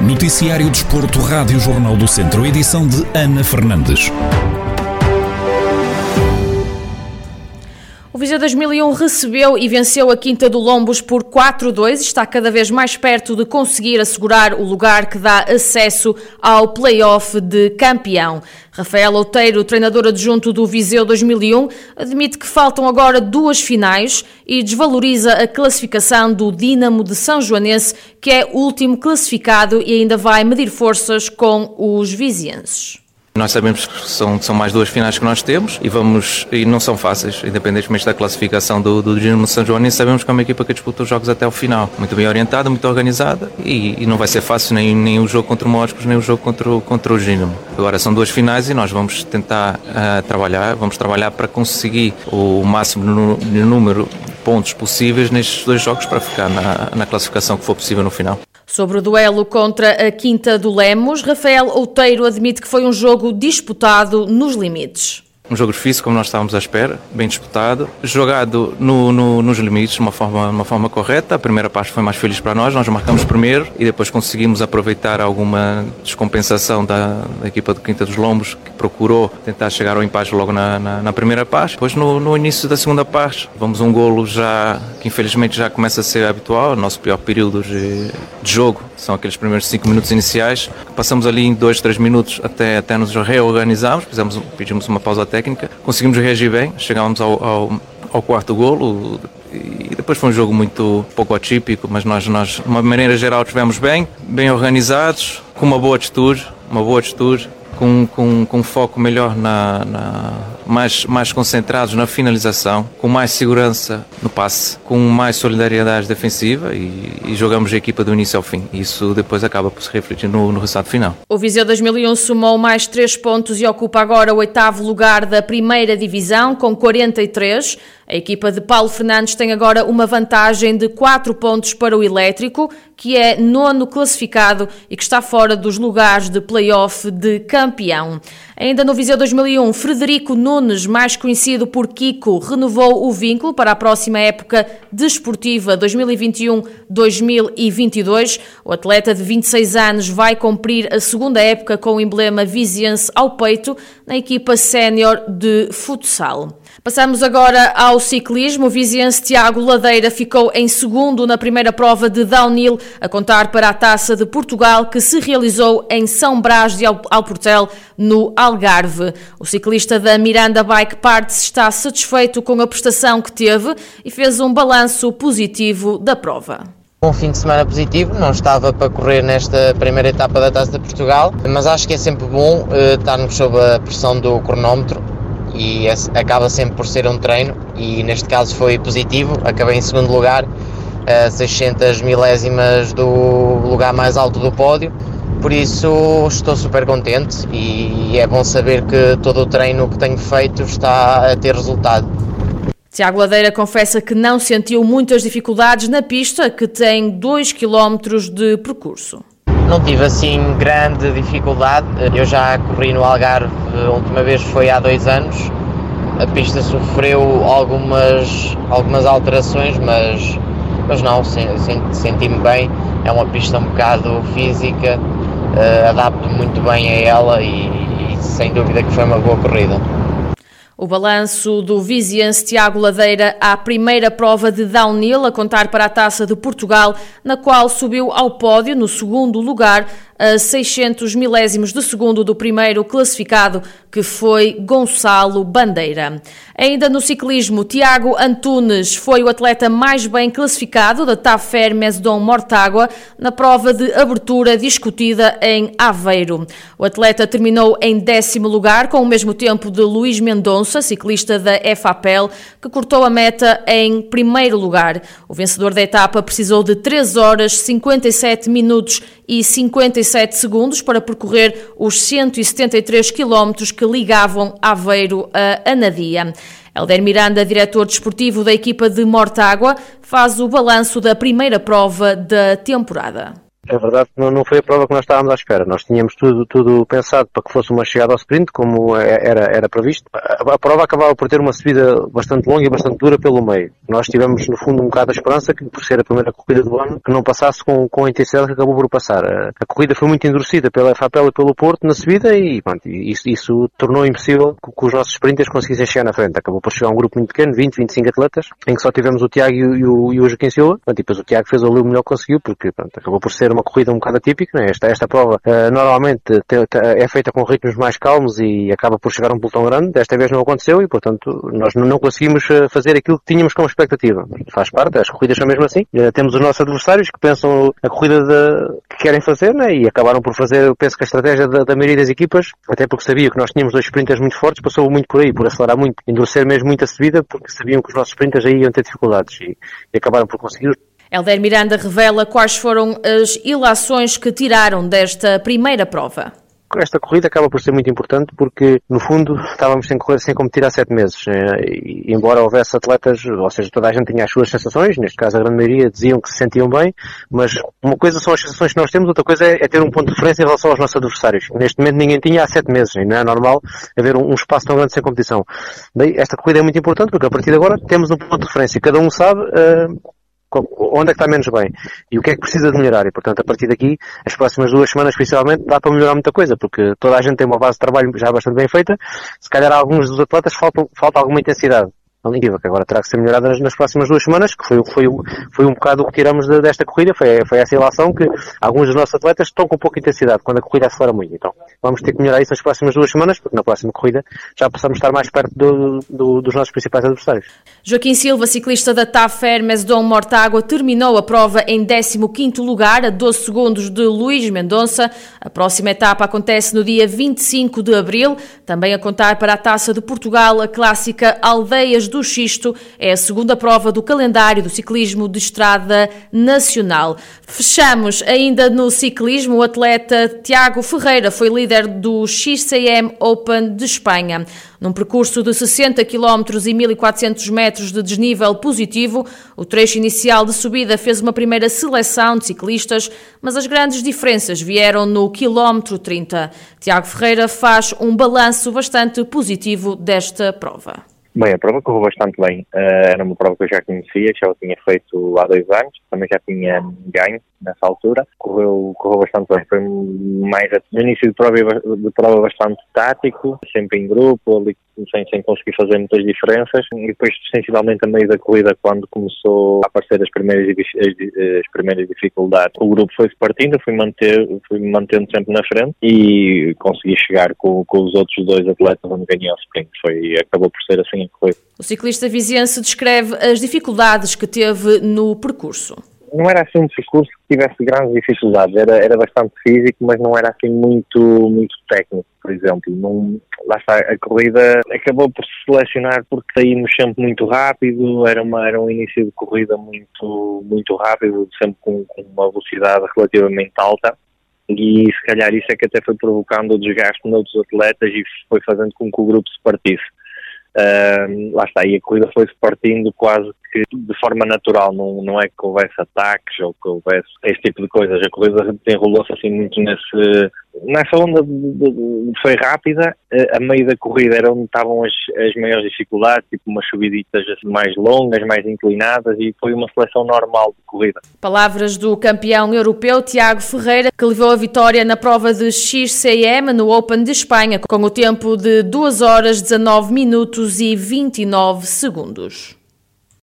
Noticiário Desporto, Rádio Jornal do Centro, edição de Ana Fernandes. O Viseu 2001 recebeu e venceu a Quinta do Lombos por 4-2 e está cada vez mais perto de conseguir assegurar o lugar que dá acesso ao play-off de campeão. Rafael Outeiro, treinador adjunto do Viseu 2001, admite que faltam agora duas finais e desvaloriza a classificação do Dínamo de São Joanense, que é último classificado e ainda vai medir forças com os vizienses. Nós sabemos que são, são mais duas finais que nós temos e vamos e não são fáceis, independentemente da classificação do, do Dinamo São João, nem sabemos que é uma equipa que disputa os jogos até o final. Muito bem orientada, muito organizada e, e não vai ser fácil nem, nem o jogo contra o Moscos, nem o jogo contra o, contra o Dinamo. Agora são duas finais e nós vamos tentar uh, trabalhar, vamos trabalhar para conseguir o máximo número de pontos possíveis nestes dois jogos para ficar na, na classificação que for possível no final. Sobre o duelo contra a Quinta do Lemos, Rafael Outeiro admite que foi um jogo disputado nos limites. Um jogo difícil, como nós estávamos à espera, bem disputado, jogado no, no, nos limites, de uma forma, uma forma correta. A primeira parte foi mais feliz para nós, nós marcamos primeiro e depois conseguimos aproveitar alguma descompensação da, da equipa do Quinta dos Lombos, que procurou tentar chegar ao empate logo na, na, na primeira parte. Depois, no, no, início da segunda parte, vamos um golo já que infelizmente já começa a ser habitual, o nosso pior período de, de jogo são aqueles primeiros 5 minutos iniciais. Passamos ali em 2, 3 minutos até, até nos reorganizarmos, fizemos, pedimos uma pausa técnica, conseguimos reagir bem, chegámos ao, ao, ao quarto golo e depois foi um jogo muito pouco atípico, mas nós, nós, de uma maneira geral, estivemos bem, bem organizados, com uma boa atitude, uma boa atitude, com, com, com foco melhor na, na mais, mais concentrados na finalização, com mais segurança no passe, com mais solidariedade defensiva e, e jogamos a equipa do início ao fim. Isso depois acaba por se refletir no, no resultado final. O Viseu 2001 somou mais 3 pontos e ocupa agora o oitavo lugar da primeira divisão, com 43. A equipa de Paulo Fernandes tem agora uma vantagem de 4 pontos para o Elétrico, que é nono classificado e que está fora dos lugares de play-off de campeão. Ainda no Viseu 2001, Frederico Nunes, mais conhecido por Kiko, renovou o vínculo para a próxima época desportiva 2021-2022. O atleta de 26 anos vai cumprir a segunda época com o emblema viziense ao peito na equipa sénior de futsal. Passamos agora ao ciclismo. O viziense Tiago Ladeira ficou em segundo na primeira prova de downhill, a contar para a Taça de Portugal, que se realizou em São Brás de Alportel, no Algarve. O ciclista da Miranda Bike Parts está satisfeito com a prestação que teve e fez um balanço positivo da prova. Um fim de semana positivo, não estava para correr nesta primeira etapa da Taça de Portugal, mas acho que é sempre bom uh, estarmos sob a pressão do cronómetro e acaba sempre por ser um treino e neste caso foi positivo, acabei em segundo lugar, a 600 milésimas do lugar mais alto do pódio, por isso estou super contente e é bom saber que todo o treino que tenho feito está a ter resultado. Tiago Ladeira confessa que não sentiu muitas dificuldades na pista, que tem 2 km de percurso. Não tive assim grande dificuldade. Eu já corri no Algarve, a última vez foi há dois anos. A pista sofreu algumas, algumas alterações, mas, mas não, senti-me bem. É uma pista um bocado física, uh, adapto muito bem a ela e, e sem dúvida que foi uma boa corrida. O balanço do Viziense Tiago Ladeira à primeira prova de downhill a contar para a Taça de Portugal, na qual subiu ao pódio no segundo lugar a 600 milésimos de segundo do primeiro classificado, que foi Gonçalo Bandeira. Ainda no ciclismo, Tiago Antunes foi o atleta mais bem classificado da Tafer Mesdon Mortágua na prova de abertura discutida em Aveiro. O atleta terminou em décimo lugar, com o mesmo tempo de Luís Mendonça, ciclista da FAPEL, que cortou a meta em primeiro lugar. O vencedor da etapa precisou de 3 horas, 57 minutos e 57 segundos para percorrer os 173 quilómetros que ligavam Aveiro a Anadia. Helder Miranda, diretor desportivo da equipa de Mortágua, faz o balanço da primeira prova da temporada. É verdade que não, foi a prova que nós estávamos à espera. Nós tínhamos tudo, tudo pensado para que fosse uma chegada ao sprint, como é, era, era previsto. A, a prova acabava por ter uma subida bastante longa e bastante dura pelo meio. Nós tivemos, no fundo, um bocado a esperança que, por ser a primeira corrida do ano, que não passasse com, com a intensidade que acabou por passar. A, a corrida foi muito endurecida pela FAPEL e pelo Porto na subida e pronto, isso, isso tornou impossível que, que, os nossos sprinters conseguissem chegar na frente. Acabou por chegar um grupo muito pequeno, 20, 25 atletas, em que só tivemos o Tiago e o, e o Joaquim Silva. Pronto, e depois o Tiago fez ali o melhor que conseguiu, porque pronto, acabou por ser uma corrida um bocado atípica. Né? Esta, esta prova uh, normalmente te, te, é feita com ritmos mais calmos e acaba por chegar a um pelotão grande. Desta vez não aconteceu e, portanto, nós não conseguimos eh, fazer aquilo que tínhamos como expectativa. Faz parte, as corridas são mesmo assim. Uh, temos os nossos adversários que pensam a corrida de, que querem fazer né? e acabaram por fazer, penso que a estratégia da, da maioria das equipas, até porque sabia que nós tínhamos dois sprinters muito fortes, passou muito por aí, por acelerar muito, endurecer mesmo muito a subida, porque sabiam que os nossos sprinters aí iam ter dificuldades e, e acabaram por conseguir. Helder Miranda revela quais foram as ilações que tiraram desta primeira prova esta corrida acaba por ser muito importante porque, no fundo, estávamos sem sem competir há sete meses. Eh, e, embora houvesse atletas, ou seja, toda a gente tinha as suas sensações, neste caso a grande maioria diziam que se sentiam bem, mas uma coisa são as sensações que nós temos, outra coisa é, é ter um ponto de referência em relação aos nossos adversários. Neste momento ninguém tinha há sete meses, e não é normal haver um, um espaço tão grande sem competição. Daí, esta corrida é muito importante porque a partir de agora temos um ponto de referência. Cada um sabe uh, onde é que está menos bem e o que é que precisa de melhorar. E, portanto, a partir daqui, as próximas duas semanas, principalmente, dá para melhorar muita coisa, porque toda a gente tem uma base de trabalho já bastante bem feita. Se calhar alguns dos atletas faltam, falta alguma intensidade a que agora terá que ser melhorada nas, nas, próximas duas semanas, que foi, foi, foi um bocado o que tiramos de, desta corrida, foi, foi essa ilação que alguns dos nossos atletas estão com pouca intensidade, quando a corrida acelera muito. Então, vamos ter que melhorar isso nas próximas duas semanas, porque na próxima corrida já possamos estar mais perto do, do, dos nossos principais adversários. Joaquim Silva, ciclista da TAF Hermes Dom Mortágua, terminou a prova em 15º lugar, a 12 segundos de Luís Mendonça. A próxima etapa acontece no dia 25 de abril, também a contar para a Taça de Portugal, a clássica Aldeias do do Xisto é a segunda prova do calendário do ciclismo de estrada nacional. Fechamos ainda no ciclismo. O atleta Tiago Ferreira foi líder do XCM Open de Espanha. Num percurso de 60 km e 1400 metros de desnível positivo, o trecho inicial de subida fez uma primeira seleção de ciclistas, mas as grandes diferenças vieram no quilómetro 30. Tiago Ferreira faz um balanço bastante positivo desta prova. Bem, a prova correu bastante bem. Uh, era uma prova que eu já conhecia, já o tinha feito há dois anos, também já tinha ganho nessa altura. Correu, correu bastante bem. Foi mais no início de prova, de prova bastante tático, sempre em grupo, ali sem, sem conseguir fazer muitas diferenças. E depois, sensivelmente, a meio da corrida, quando começou a aparecer as primeiras, as, as primeiras dificuldades, o grupo foi-se partindo, fui, manter, fui mantendo sempre na frente e consegui chegar com, com os outros dois atletas onde ganhei o sprint. Foi, acabou por ser assim a corrida. O ciclista viziense descreve as dificuldades que teve no percurso não era assim um percurso que tivesse grandes dificuldades, era, era bastante físico, mas não era assim muito, muito técnico, por exemplo. Não, lá está, a corrida acabou por se selecionar porque saímos sempre muito rápido, era, uma, era um início de corrida muito, muito rápido, sempre com, com uma velocidade relativamente alta e se calhar isso é que até foi provocando o desgaste noutros atletas e foi fazendo com que o grupo se partisse. Lá está, e a corrida foi-se partindo quase que de forma natural, não, não é que houvesse ataques ou que houvesse este tipo de coisas. A corrida desenrolou-se assim muito nesse, nessa onda de, foi rápida, a meio da corrida era onde estavam as, as maiores dificuldades, tipo umas subiditas mais longas, mais inclinadas e foi uma seleção normal de corrida. Palavras do campeão europeu Tiago Ferreira, que levou a vitória na prova de XCM no Open de Espanha, com o tempo de 2 horas 19 minutos e 29 segundos.